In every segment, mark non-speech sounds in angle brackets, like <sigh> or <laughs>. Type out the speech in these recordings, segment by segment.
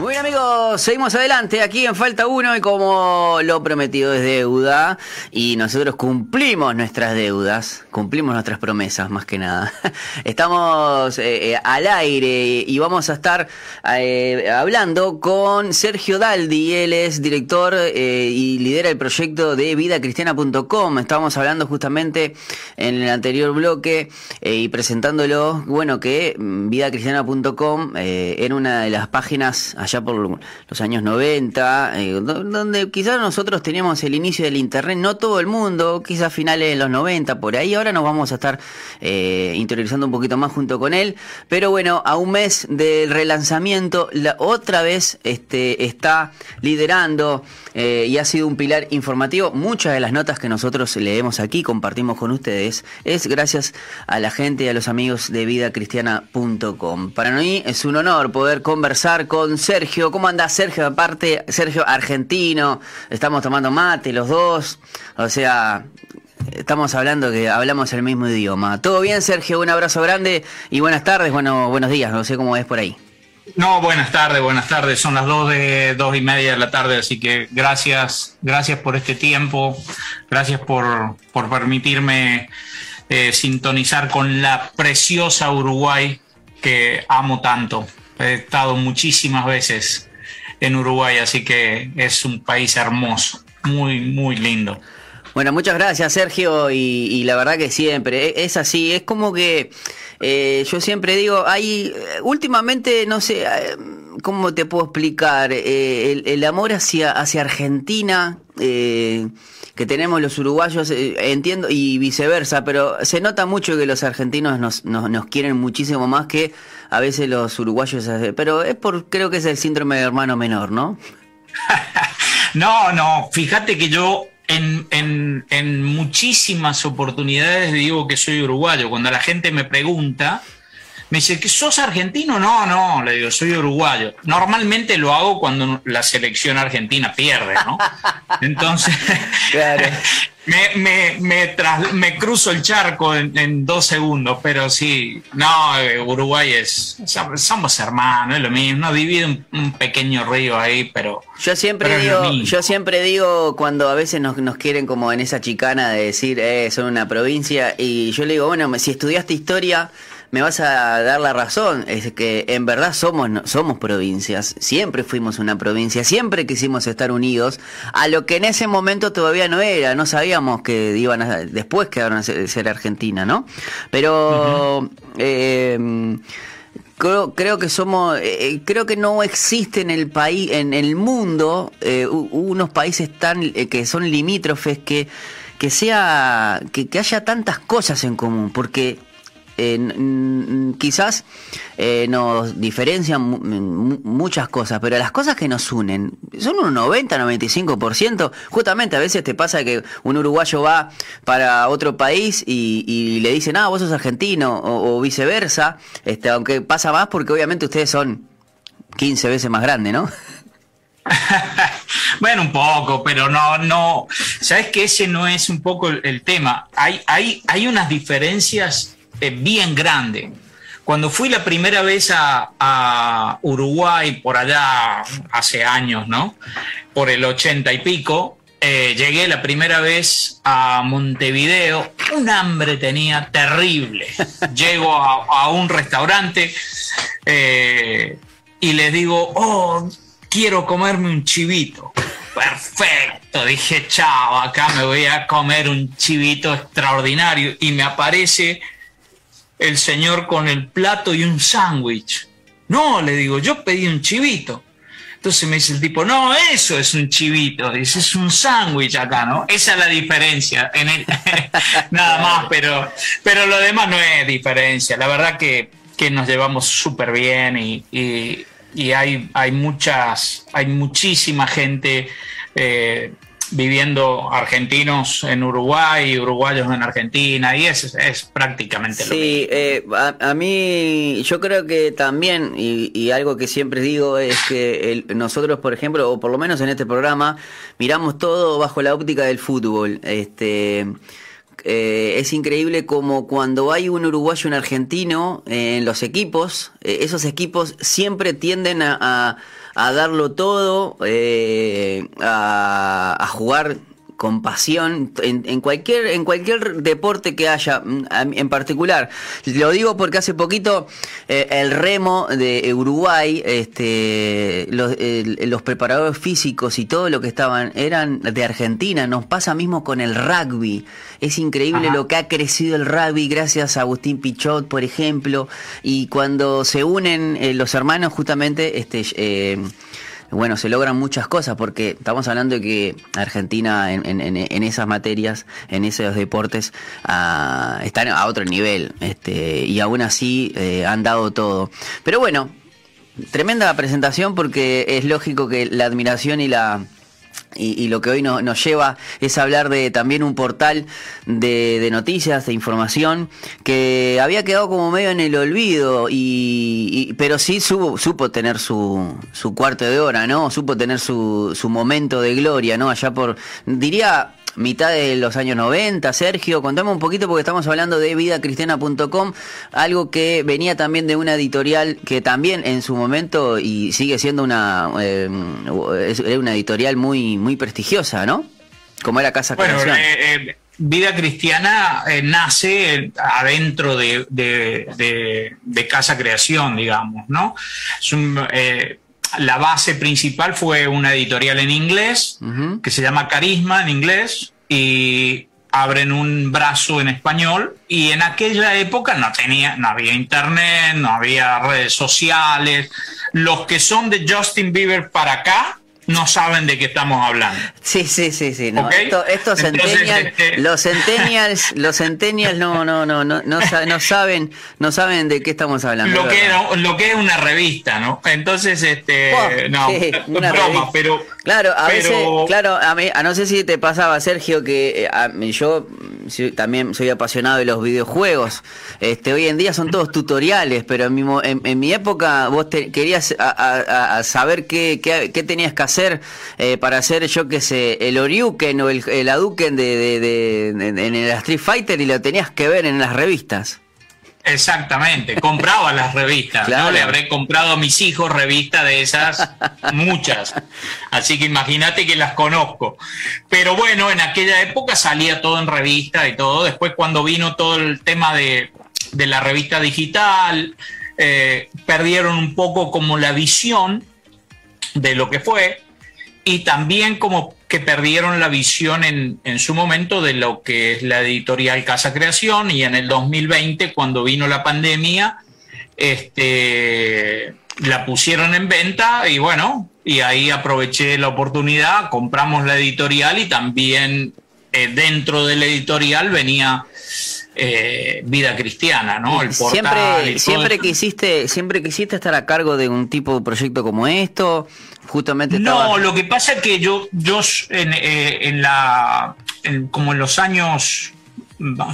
Muy bien amigos, seguimos adelante aquí en Falta 1 y como lo prometido es deuda y nosotros cumplimos nuestras deudas, cumplimos nuestras promesas más que nada. <laughs> Estamos eh, eh, al aire y vamos a estar eh, hablando con Sergio Daldi, él es director y lidera el proyecto de vidacristiana.com. Estábamos hablando justamente en el anterior bloque y presentándolo, bueno, que mm, vidacristiana.com era una de las páginas allá por los años 90, eh, donde quizás nosotros teníamos el inicio del Internet, no todo el mundo, quizás finales de los 90, por ahí, ahora nos vamos a estar eh, interiorizando un poquito más junto con él, pero bueno, a un mes del relanzamiento, la, otra vez este, está liderando eh, y ha sido un pilar informativo. Muchas de las notas que nosotros leemos aquí, compartimos con ustedes, es gracias a la gente y a los amigos de vidacristiana.com. Para mí es un honor poder conversar con Sergio. ¿Cómo anda Sergio? Aparte, Sergio argentino, estamos tomando mate los dos, o sea, estamos hablando que hablamos el mismo idioma. ¿Todo bien, Sergio? Un abrazo grande y buenas tardes, bueno, buenos días, no sé cómo es por ahí. No, buenas tardes, buenas tardes. Son las dos de dos y media de la tarde, así que gracias, gracias por este tiempo, gracias por, por permitirme eh, sintonizar con la preciosa Uruguay que amo tanto. He estado muchísimas veces en Uruguay, así que es un país hermoso, muy, muy lindo. Bueno, muchas gracias Sergio y, la verdad que siempre e, es así, es como que eh, yo siempre digo, hay últimamente, no sé, eh, ¿cómo te puedo explicar? Eh, el, amor hacia, hacia Argentina que tenemos los uruguayos, entiendo, y viceversa, pero se nota mucho que los argentinos nos, nos, nos quieren muchísimo más que a veces los uruguayos, pero es por, creo que es el síndrome de hermano menor, ¿no? <laughs> no, no, fíjate que yo en, en, en, muchísimas oportunidades digo que soy uruguayo. Cuando la gente me pregunta, me dice, ¿que sos argentino? No, no, le digo, soy uruguayo. Normalmente lo hago cuando la selección argentina pierde, ¿no? <laughs> Entonces, claro. <laughs> me, me, me, me, cruzo el charco en, dos segundos, pero sí, no, eh, Uruguay es, somos hermanos, es lo mismo, divide un, pequeño río ahí, pero... Yo siempre digo, yo siempre digo cuando a veces nos, nos quieren como en esa chicana de decir, eh, son una provincia, y yo le digo, bueno, si estudiaste historia me vas a dar la razón, es que en verdad somos, somos provincias, siempre fuimos una provincia, siempre quisimos estar unidos, a lo que en ese momento todavía no era, no sabíamos que iban a, después que iban a ser, Argentina, ¿no? Pero... eh, Creo, creo, que somos, eh, creo que no existe en el país, en el mundo, eh, unos países tan eh, que son limítrofes que que sea que, que, haya tantas cosas en común, porque quizás eh, nos diferencian muchas cosas, pero las cosas que nos unen son un 90-95%. Justamente a veces te pasa que un uruguayo va para otro país y, le dicen, ah, vos sos argentino, o, viceversa, este, aunque pasa más porque obviamente ustedes son 15 veces más grandes, ¿no? <laughs> bueno, un poco, pero no, no. Sabes que ese no es un poco el, tema. Hay, hay, hay unas diferencias bien grande. Cuando fui la primera vez a, Uruguay, por allá hace años, ¿no? Por el ochenta y pico, eh, llegué la primera vez a Montevideo, un hambre tenía terrible. <laughs> Llego a, un restaurante eh, y le digo, oh, quiero comerme un chivito. Perfecto, dije, chao, acá me voy a comer un chivito extraordinario. Y me aparece el señor con el plato y un sándwich. No, le digo, yo pedí un chivito. Entonces me dice el tipo, no, eso es un chivito, dice, es un sándwich acá, ¿no? Esa es la diferencia, en <laughs> nada más, pero, pero lo demás no es diferencia. La verdad que, nos llevamos súper bien y, y, hay, hay muchas, hay muchísima gente eh, viviendo argentinos en Uruguay, uruguayos en Argentina, y es, es prácticamente lo mismo. Sí, eh, a, mí yo creo que también, y, algo que siempre digo es que nosotros, por ejemplo, o por lo menos en este programa, miramos todo bajo la óptica del fútbol. Este. Eh, es increíble como cuando hay un uruguayo y un argentino en los equipos, eh, esos equipos siempre tienden a a darlo todo, eh, a, a jugar con pasión en, en, cualquier en cualquier deporte que haya mm, en particular. Lo digo porque hace poquito eh, el remo de Uruguay este los, los, preparadores físicos y todo lo que estaban eran de Argentina. Nos pasa mismo con el rugby. Es increíble Ajá. lo que ha crecido el rugby gracias a Agustín Pichot por ejemplo. Y cuando se unen eh, los hermanos justamente este eh, bueno, se logran muchas cosas porque estamos hablando de que Argentina en, en, en esas materias, en esos deportes, uh, están a otro nivel este, y aún así eh, han dado todo. Pero bueno, tremenda presentación porque es lógico que la admiración y la y, lo que hoy no, nos lleva es hablar de también un portal de, de, noticias, de información, que había quedado como medio en el olvido, y, y pero sí supo, supo tener su, su, cuarto de hora, ¿no? Supo tener su, su momento de gloria, ¿no? Allá por, diría, mitad de los años 90. Sergio, contame un poquito porque estamos hablando de vidacristiana.com, algo que venía también de una editorial que también en su momento y sigue siendo una, eh, una editorial muy, muy prestigiosa, ¿no? Como era Casa bueno, Creación. Eh, eh, Vida Cristiana nace adentro de, de, de, de, Casa Creación, digamos, ¿no? Es un, eh, la base principal fue una editorial en inglés uh -huh. que se llama Carisma en inglés y abren un brazo en español y en aquella época no tenía no había internet, no había redes sociales. Los que son de Justin Bieber para acá no saben de qué estamos hablando. Sí, sí, sí, sí. No, ¿Okay? esto, estos centennials, este... los centennials, <laughs> los centennials no, no, no, no, no, no, saben, no saben de qué estamos hablando. Lo que, lo que es una revista, ¿no? Entonces, este, oh, no, sí, <laughs> una broma, revista. pero. Claro, a pero... veces, claro, a mí, a no sé si te pasaba, Sergio, que a, yo también soy apasionado de los videojuegos. Este, hoy en día son todos tutoriales, pero en mi, en, en mi época vos te, querías saber qué, qué, tenías que hacer eh, para hacer, yo qué sé, el Oriuken o el, el Aduken de, de, de, en el Street Fighter y lo tenías que ver en las revistas. Exactamente, compraba las revistas, claro. ¿no? Le habré comprado a mis hijos revistas de esas, muchas. Así que imagínate que las conozco. Pero bueno, en aquella época salía todo en revista y todo. Después cuando vino todo el tema de, de la revista digital, eh, perdieron un poco como la visión de lo que fue y también como que perdieron la visión en, en, su momento de lo que es la editorial Casa Creación y en el 2020, cuando vino la pandemia, este, la pusieron en venta y bueno, y ahí aproveché la oportunidad, compramos la editorial y también eh, dentro de la editorial venía eh, vida cristiana, ¿no? El portal siempre, siempre quisiste, siempre quisiste estar a cargo de un tipo de proyecto como esto. Justamente estaba... no lo que pasa es que yo yo en, eh, en la en, como en los años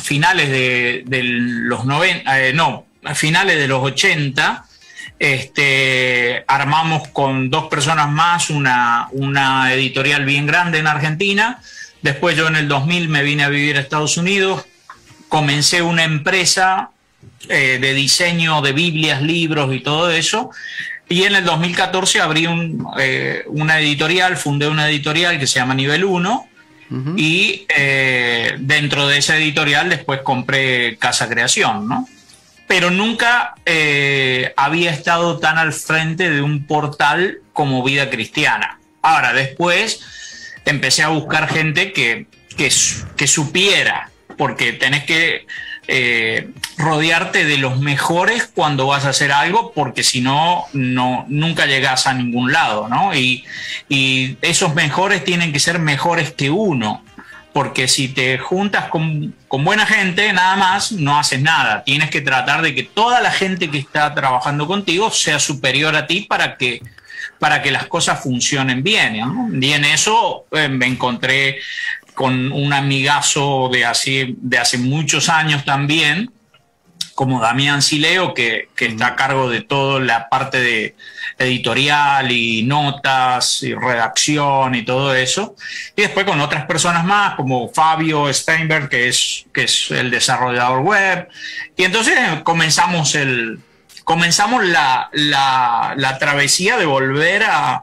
finales de, de los 90 eh, no finales de los 80 este armamos con dos personas más una una editorial bien grande en Argentina. Después yo en el 2000 me vine a vivir a Estados Unidos comencé una empresa eh, de diseño de Biblias libros y todo eso y en el 2014 abrí un, eh, una editorial, fundé una editorial que se llama Nivel 1 uh -huh. y eh, dentro de esa editorial después compré Casa Creación, ¿no? Pero nunca había estado tan al frente de un portal como Vida Cristiana. Ahora, después empecé a buscar gente que, que, que supiera, porque tenés que eh, rodearte de los mejores cuando vas a hacer algo, porque si no, no, nunca llegas a ningún lado, ¿no? Y, esos mejores tienen que ser mejores que uno, porque si te juntas con, con, buena gente, nada más, no haces nada. Tienes que tratar de que toda la gente que está trabajando contigo sea superior a ti para que para que las cosas funcionen bien. Y en eso eh, me encontré con un amigazo de hace, de hace muchos años también, como Damián Sileo, que, que está a cargo de toda la parte de editorial y notas y redacción y todo eso. Y después con otras personas más, como Fabio Steinberg, que es, que es el desarrollador web. Y entonces comenzamos el, comenzamos la, la, travesía de volver a,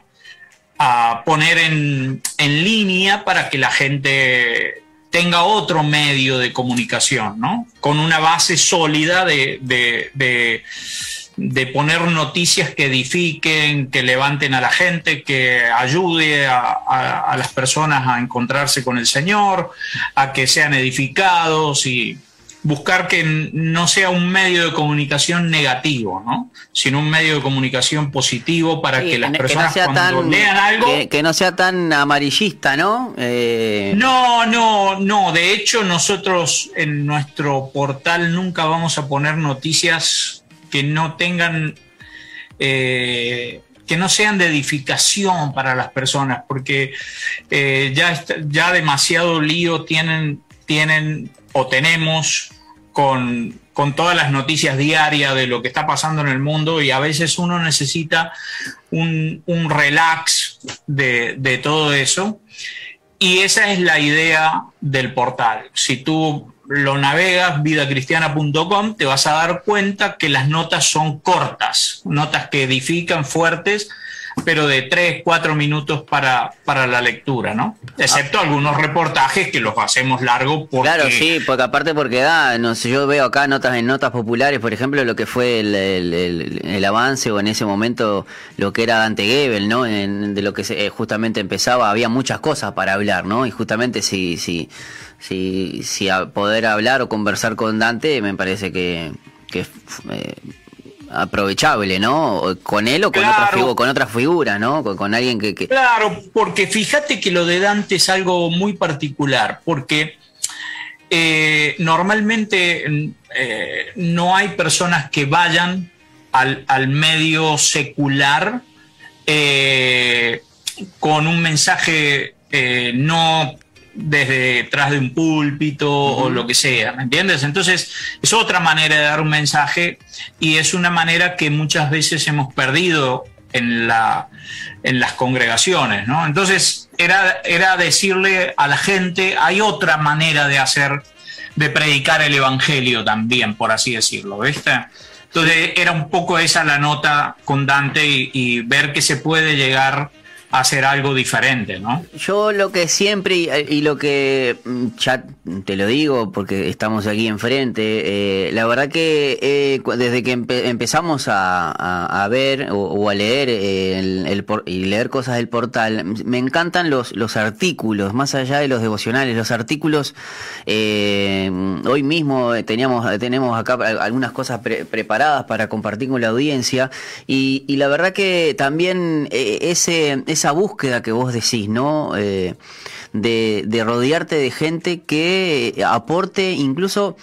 a poner en, en, línea para que la gente tenga otro medio de comunicación, ¿no? Con una base sólida de, de, de, poner noticias que edifiquen, que levanten a la gente, que ayude a, a las personas a encontrarse con el Señor, a que sean edificados y buscar que no sea un medio de comunicación negativo, ¿no? sino un medio de comunicación positivo para que las personas cuando lean algo... Que, no sea tan amarillista, ¿no? Eh, no, no, no. De hecho, nosotros en nuestro portal nunca vamos a poner noticias que no tengan... Eh, que no sean de edificación para las personas, porque eh, ya, ya demasiado lío tienen, tienen o tenemos con, todas las noticias diarias de lo que está pasando en el mundo y a veces uno necesita un, relax de, todo eso. Y esa es la idea del portal. Si tú lo navegas, vidacristiana.com, te vas a dar cuenta que las notas son cortas, notas que edifican, fuertes, pero de 3, 4 minutos para, para la lectura, ¿no? Excepto algunos reportajes que los hacemos largos porque... Claro, sí, porque aparte porque da, no sé, yo veo acá notas en notas populares, por ejemplo, lo que fue el, avance o en ese momento lo que era Dante Gebel, ¿no? de lo que se, eh, justamente empezaba, había muchas cosas para hablar, ¿no? Y justamente si, si, si, si a poder hablar o conversar con Dante, me parece que... que eh, aprovechable, ¿no? Con él o con, otra, figura, con otra figura, ¿no? Con, alguien que, Claro, porque fíjate que lo de Dante es algo muy particular, porque eh, normalmente eh, no hay personas que vayan al, medio secular eh, con un mensaje no desde detrás de un púlpito o lo que sea, ¿me entiendes? Entonces es otra manera de dar un mensaje y es una manera que muchas veces hemos perdido en, la, en las congregaciones, ¿no? Entonces era, era decirle a la gente, hay otra manera de hacer, de predicar el Evangelio también, por así decirlo, ¿viste? Entonces era un poco esa la nota con Dante y, y ver que se puede llegar hacer algo diferente, ¿no? Yo lo que siempre, y, lo que mm, ya te lo digo porque estamos aquí enfrente, eh, la verdad que eh, desde que empezamos a, ver o, a leer eh, el, y leer cosas del portal, me encantan los, los artículos, más allá de los devocionales, los artículos, hoy mismo teníamos, tenemos acá algunas cosas preparadas para compartir con la audiencia, y, y la verdad que también ese esa búsqueda que vos decís, ¿no? Eh, de, rodearte de gente que aporte incluso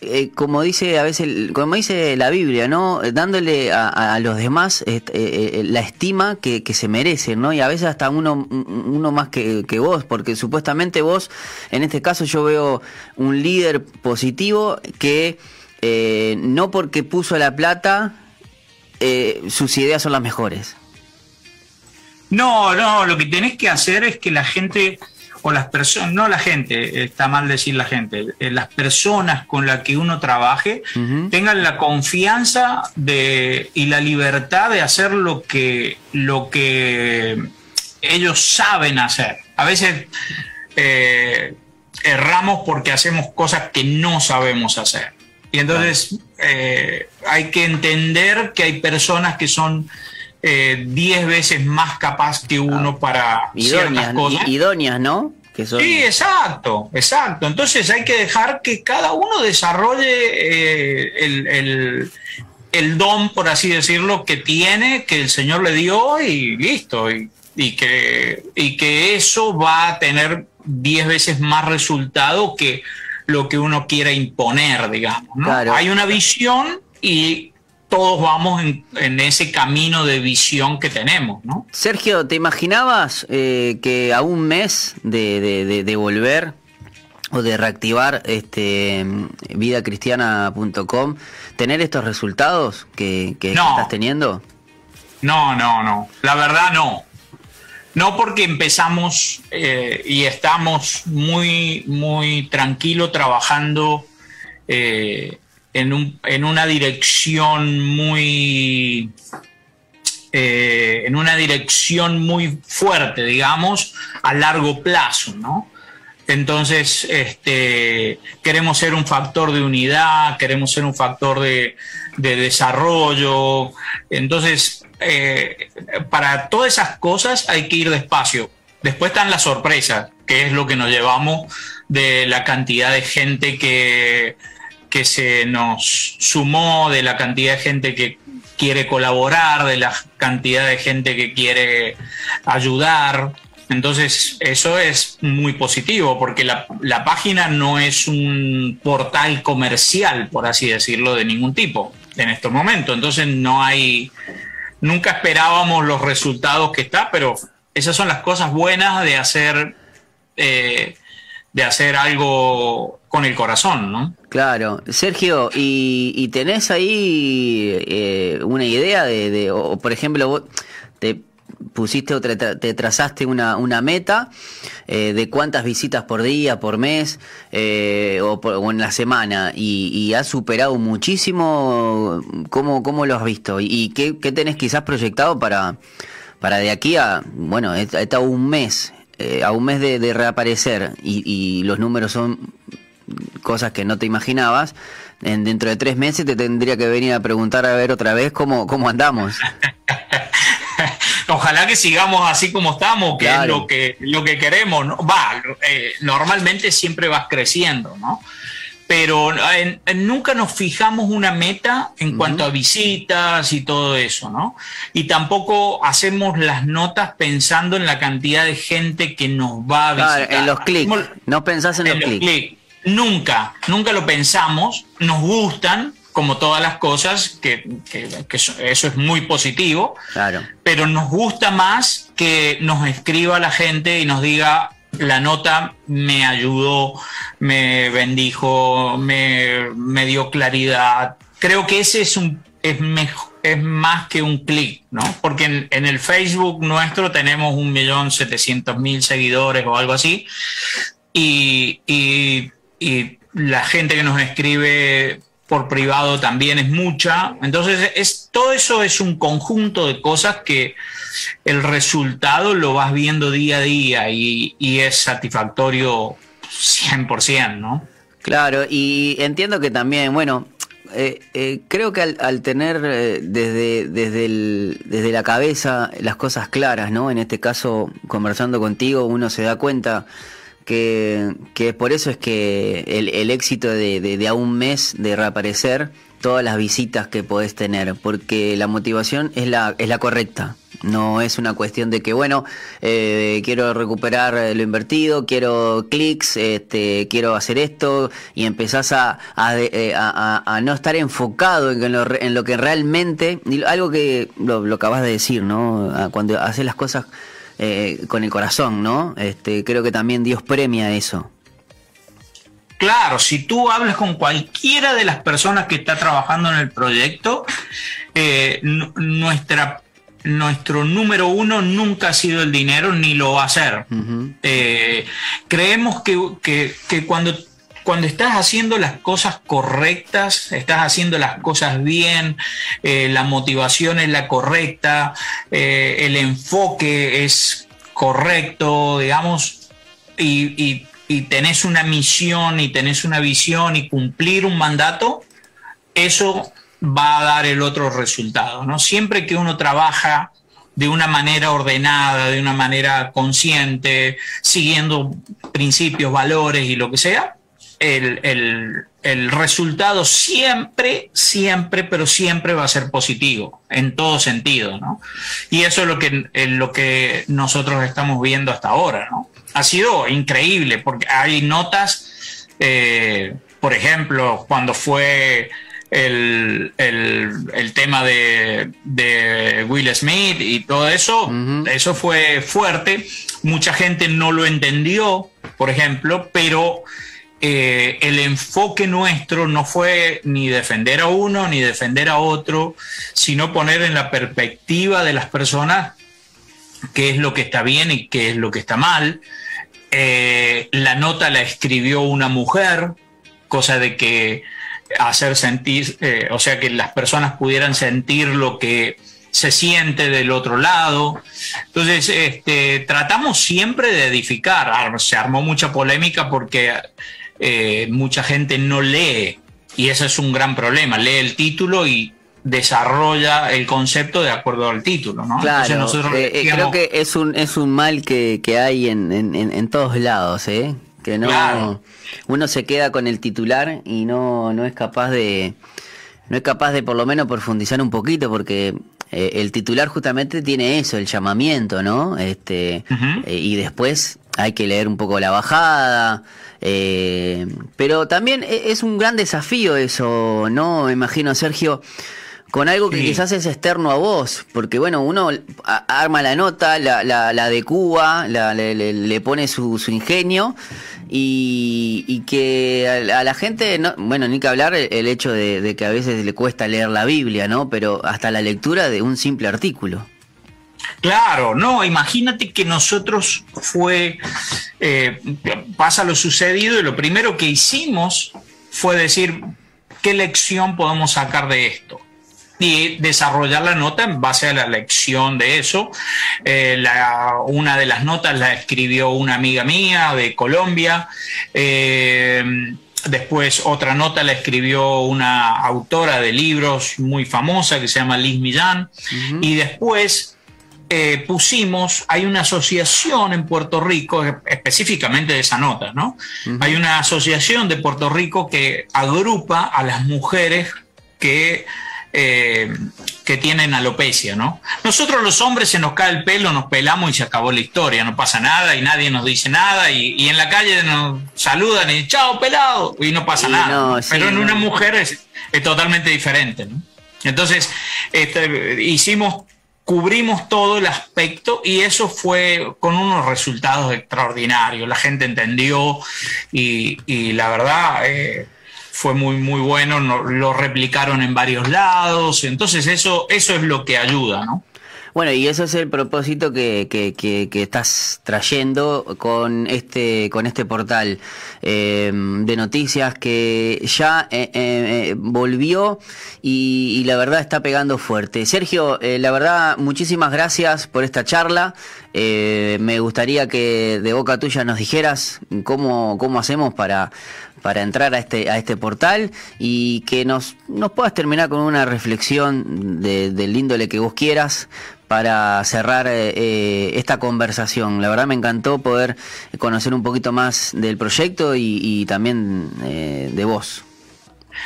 eh, como dice a veces, como dice la Biblia, ¿no? Dándole a, los demás eh, la estima que, se merecen, ¿no? Y a veces hasta uno, uno más que, que, vos, porque supuestamente vos, en este caso yo veo un líder positivo que no porque puso la plata, sus ideas son las mejores. No, no, lo que tenés que hacer es que la gente, o las personas, no la gente, está mal decir la gente, eh, las personas con las que uno trabaje tengan la confianza de, y la libertad de hacer lo que, lo que ellos saben hacer. A veces eh, erramos porque hacemos cosas que no sabemos hacer. Y entonces eh, hay que entender que hay personas que son 10 eh, veces más capaz que uno ah, para idóneas, cosas. Idóneas, ¿no? Sí, exacto, exacto. Entonces hay que dejar que cada uno desarrolle eh, el, don, por así decirlo, que tiene, que el Señor le dio y listo. Y, que, y que eso va a tener 10 veces más resultado que lo que uno quiera imponer, digamos. Hay una visión y todos vamos en, ese camino de visión que tenemos, ¿no? Sergio, ¿te imaginabas eh, que a un mes de, volver o de reactivar este vidacristiana.com tener estos resultados que, estás teniendo? No, no, no. La verdad no. No porque empezamos eh, y estamos muy, muy tranquilo trabajando eh, en, en una dirección muy eh, en una dirección muy fuerte, digamos, a largo plazo, ¿no? Entonces, este, queremos ser un factor de unidad, queremos ser un factor de, desarrollo. Entonces, eh, para todas esas cosas hay que ir despacio. Después están las sorpresas, que es lo que nos llevamos de la cantidad de gente que, que se nos sumó, de la cantidad de gente que quiere colaborar, de la cantidad de gente que quiere ayudar. Entonces, eso es muy positivo porque la, página no es un portal comercial, por así decirlo, de ningún tipo en estos momentos. Entonces, no hay, nunca esperábamos los resultados que está, pero esas son las cosas buenas de hacer, eh, de hacer algo con el corazón, ¿no? Claro, Sergio, ¿y, tenés ahí eh, una idea de, o, por ejemplo, vos te pusiste o te, trazaste una, meta eh, de cuántas visitas por día, por mes eh, o, en la semana y, has superado muchísimo, ¿cómo, cómo lo has visto? ¿Y, qué, tenés quizás proyectado para, para de aquí a, bueno, está un mes, a un mes de, reaparecer y, y los números son cosas que no te imaginabas, en, dentro de tres meses te tendría que venir a preguntar a ver otra vez cómo, cómo andamos. <laughs> Ojalá que sigamos así como estamos, que es lo que, lo que queremos. ¿no? Va, eh, normalmente siempre vas creciendo, ¿no? Pero nunca nos fijamos una meta en cuanto a visitas y todo eso, ¿no? Y tampoco hacemos las notas pensando en la cantidad de gente que nos va a visitar. en los clics. No pensás en, los clics nunca, nunca lo pensamos, nos gustan, como todas las cosas, que, eso, es muy positivo, claro. pero nos gusta más que nos escriba la gente y nos diga, la nota me ayudó, me bendijo, me, dio claridad. Creo que ese es un es, es más que un clic, ¿no? Porque en, el Facebook nuestro tenemos un millón setecientos mil seguidores o algo así. y y la gente que nos escribe por privado también es mucha. Entonces, es, todo eso es un conjunto de cosas que el resultado lo vas viendo día a día y, es satisfactorio 100%, ¿no? Claro, y entiendo que también, bueno, eh, eh, creo que al, tener eh, desde, desde, desde la cabeza las cosas claras, ¿no? En este caso, conversando contigo, uno se da cuenta que, por eso es que el, éxito de, a un mes de reaparecer, todas las visitas que podés tener, porque la motivación es la, es la correcta. No es una cuestión de que, bueno, eh, quiero recuperar lo invertido, quiero clics, este, quiero hacer esto, y empezás a, a, eh, no estar enfocado en lo, en lo que realmente, algo que lo, lo acabas de decir, ¿no? Cuando haces las cosas eh, con el corazón, ¿no? Este, creo que también Dios premia eso. Claro, si tú hablas con cualquiera de las personas que está trabajando en el proyecto, eh, nuestra, nuestro número uno nunca ha sido el dinero ni lo va a ser. Eh, creemos que, que, que cuando cuando estás haciendo las cosas correctas, estás haciendo las cosas bien, eh, la motivación es la correcta, eh, el enfoque es correcto, digamos, y, tenés una misión y tenés una visión y cumplir un mandato, eso va a dar el otro resultado. ¿no? Siempre que uno trabaja de una manera ordenada, de una manera consciente, siguiendo principios, valores y lo que sea, el, resultado siempre, siempre, pero siempre va a ser positivo, en todo sentido, ¿no? Y eso es lo que, lo que nosotros estamos viendo hasta ahora, ¿no? Ha sido increíble, porque hay notas, eh, por ejemplo, cuando fue el, tema de, Will Smith y todo eso, eso fue fuerte, mucha gente no lo entendió, por ejemplo, pero eh, el enfoque nuestro no fue ni defender a uno ni defender a otro, sino poner en la perspectiva de las personas qué es lo que está bien y qué es lo que está mal. Eh, la nota la escribió una mujer, cosa de que hacer sentir, eh, o sea, que las personas pudieran sentir lo que se siente del otro lado. Entonces, este, tratamos siempre de edificar. Se armó mucha polémica porque eh, mucha gente no lee y ese es un gran problema. Lee el título y desarrolla el concepto de acuerdo al título, ¿no? Claro, nosotros eh, eh, creo que es un, es un mal que, que hay en, en, en, todos lados, ¿eh? Que no uno se queda con el titular y no, no es capaz de no es capaz de por lo menos profundizar un poquito porque eh, el titular justamente tiene eso, el llamamiento, ¿no? Este y después hay que leer un poco la bajada, pero también e, es un gran desafío eso, ¿no? Me imagino, Sergio, con algo que quizás es externo a vos, porque bueno, uno arma la nota, la, la, la de Cuba, le, pone su, su ingenio y, que a, la gente, no, bueno, ni que hablar el, hecho de, que a veces le cuesta leer la Biblia, ¿no? Pero hasta la lectura de un simple artículo. Claro, no, imagínate que nosotros fue, eh, pasa lo sucedido y lo primero que hicimos fue decir, ¿qué lección podemos sacar de esto? y desarrollar la nota en base a la lección de eso. Eh, una de las notas la escribió una amiga mía de Colombia. Eh, después otra nota la escribió una autora de libros muy famosa que se llama Liz Millán. Y después eh, pusimos, hay una asociación en Puerto Rico, específicamente de esa nota, ¿no? Hay una asociación de Puerto Rico que agrupa a las mujeres que eh, que tienen alopecia, ¿no? Nosotros los hombres se nos cae el pelo, nos pelamos y se acabó la historia, no pasa nada y nadie nos dice nada y, en la calle nos saludan y chao pelado y no pasa nada. Pero en una mujer es, totalmente diferente, ¿no? Entonces, este, hicimos cubrimos todo el aspecto y eso fue con unos resultados extraordinarios. La gente entendió y, la verdad, eh, fue muy, muy bueno, lo replicaron en varios lados, entonces eso, eso es lo que ayuda, ¿no? Bueno, y eso es el propósito que, que, que, estás trayendo con este, con este portal eh, de noticias que ya eh, eh, volvió y, la verdad está pegando fuerte. Sergio, la verdad, muchísimas gracias por esta charla. me gustaría que de boca tuya nos dijeras cómo, cómo hacemos para, para entrar a este, a este portal y que nos, nos puedas terminar con una reflexión de, del índole que vos quieras para cerrar eh, eh, esta conversación. La verdad me encantó poder conocer un poquito más del proyecto y, también eh, de vos.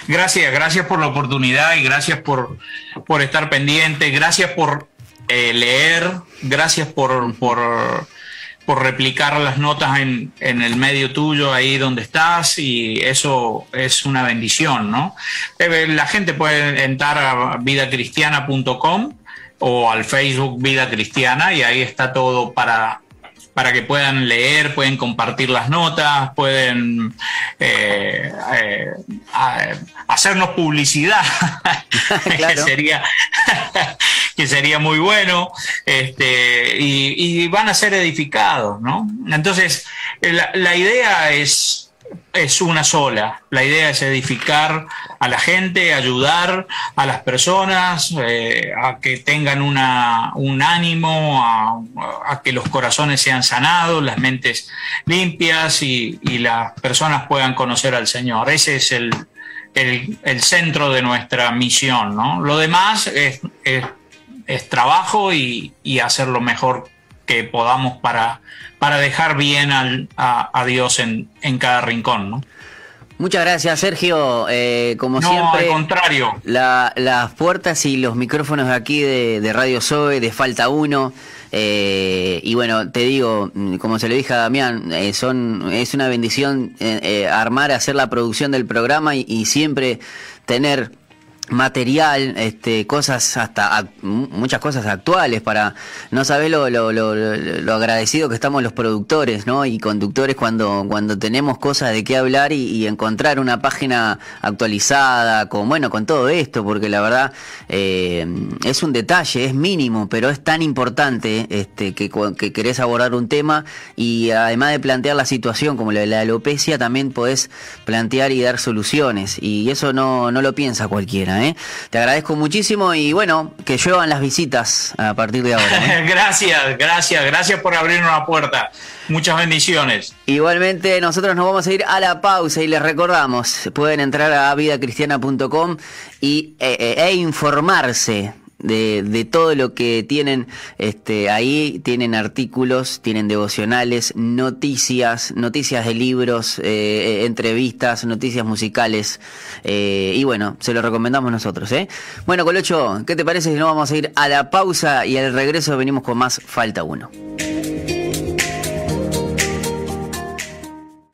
Gracias, gracias por la oportunidad y gracias por, por estar pendiente, gracias por leer, gracias por, por, replicar las notas en, en, el medio tuyo, ahí donde estás, y eso es una bendición, ¿no? La gente puede entrar a vidacristiana.com o al Facebook Vida Cristiana y ahí está todo para, para que puedan leer, pueden compartir las notas, pueden eh, eh, hacernos publicidad, <laughs> que, sería, <laughs> que sería muy bueno, este, y, van a ser edificados, ¿no? Entonces, la, la idea es es una sola. La idea es edificar a la gente, ayudar a las personas eh, a que tengan una, un ánimo, a, que los corazones sean sanados, las mentes limpias y, las personas puedan conocer al Señor. Ese es el, el, centro de nuestra misión. ¿no? Lo demás es, es, trabajo y, y hacer lo mejor que podamos para, para dejar bien al, a, Dios en, en, cada rincón, ¿no? Muchas gracias, Sergio. Eh, como no, siempre, al contrario. las puertas y los micrófonos de aquí de, Radio Zoe, de Falta Uno. Eh, y bueno, te digo, como se le dije a Damián, eh, son, es una bendición armar, hacer la producción del programa y, y siempre tener material, este, cosas hasta muchas cosas actuales para no saber lo, lo, lo, lo, agradecido que estamos los productores, ¿no? Y conductores cuando cuando tenemos cosas de qué hablar y, encontrar una página actualizada con bueno con todo esto, porque la verdad eh, es un detalle, es mínimo, pero es tan importante este que, que querés abordar un tema y además de plantear la situación como la de la alopecia también podés plantear y dar soluciones y eso no no lo piensa cualquiera. ¿Eh? Te agradezco muchísimo y bueno, que lluevan las visitas a partir de ahora. ¿eh? <laughs> gracias, gracias, gracias por abrirnos la puerta. Muchas bendiciones. Igualmente, nosotros nos vamos a ir a la pausa y les recordamos, pueden entrar a vidacristiana.com y, e, e informarse de, de, todo lo que tienen este, ahí. Tienen artículos, tienen devocionales, noticias, noticias de libros, eh, entrevistas, noticias musicales. Eh, y bueno, se lo recomendamos nosotros. ¿eh? Bueno, Colocho, ¿qué te parece si no vamos a ir a la pausa y al regreso venimos con más Falta Uno?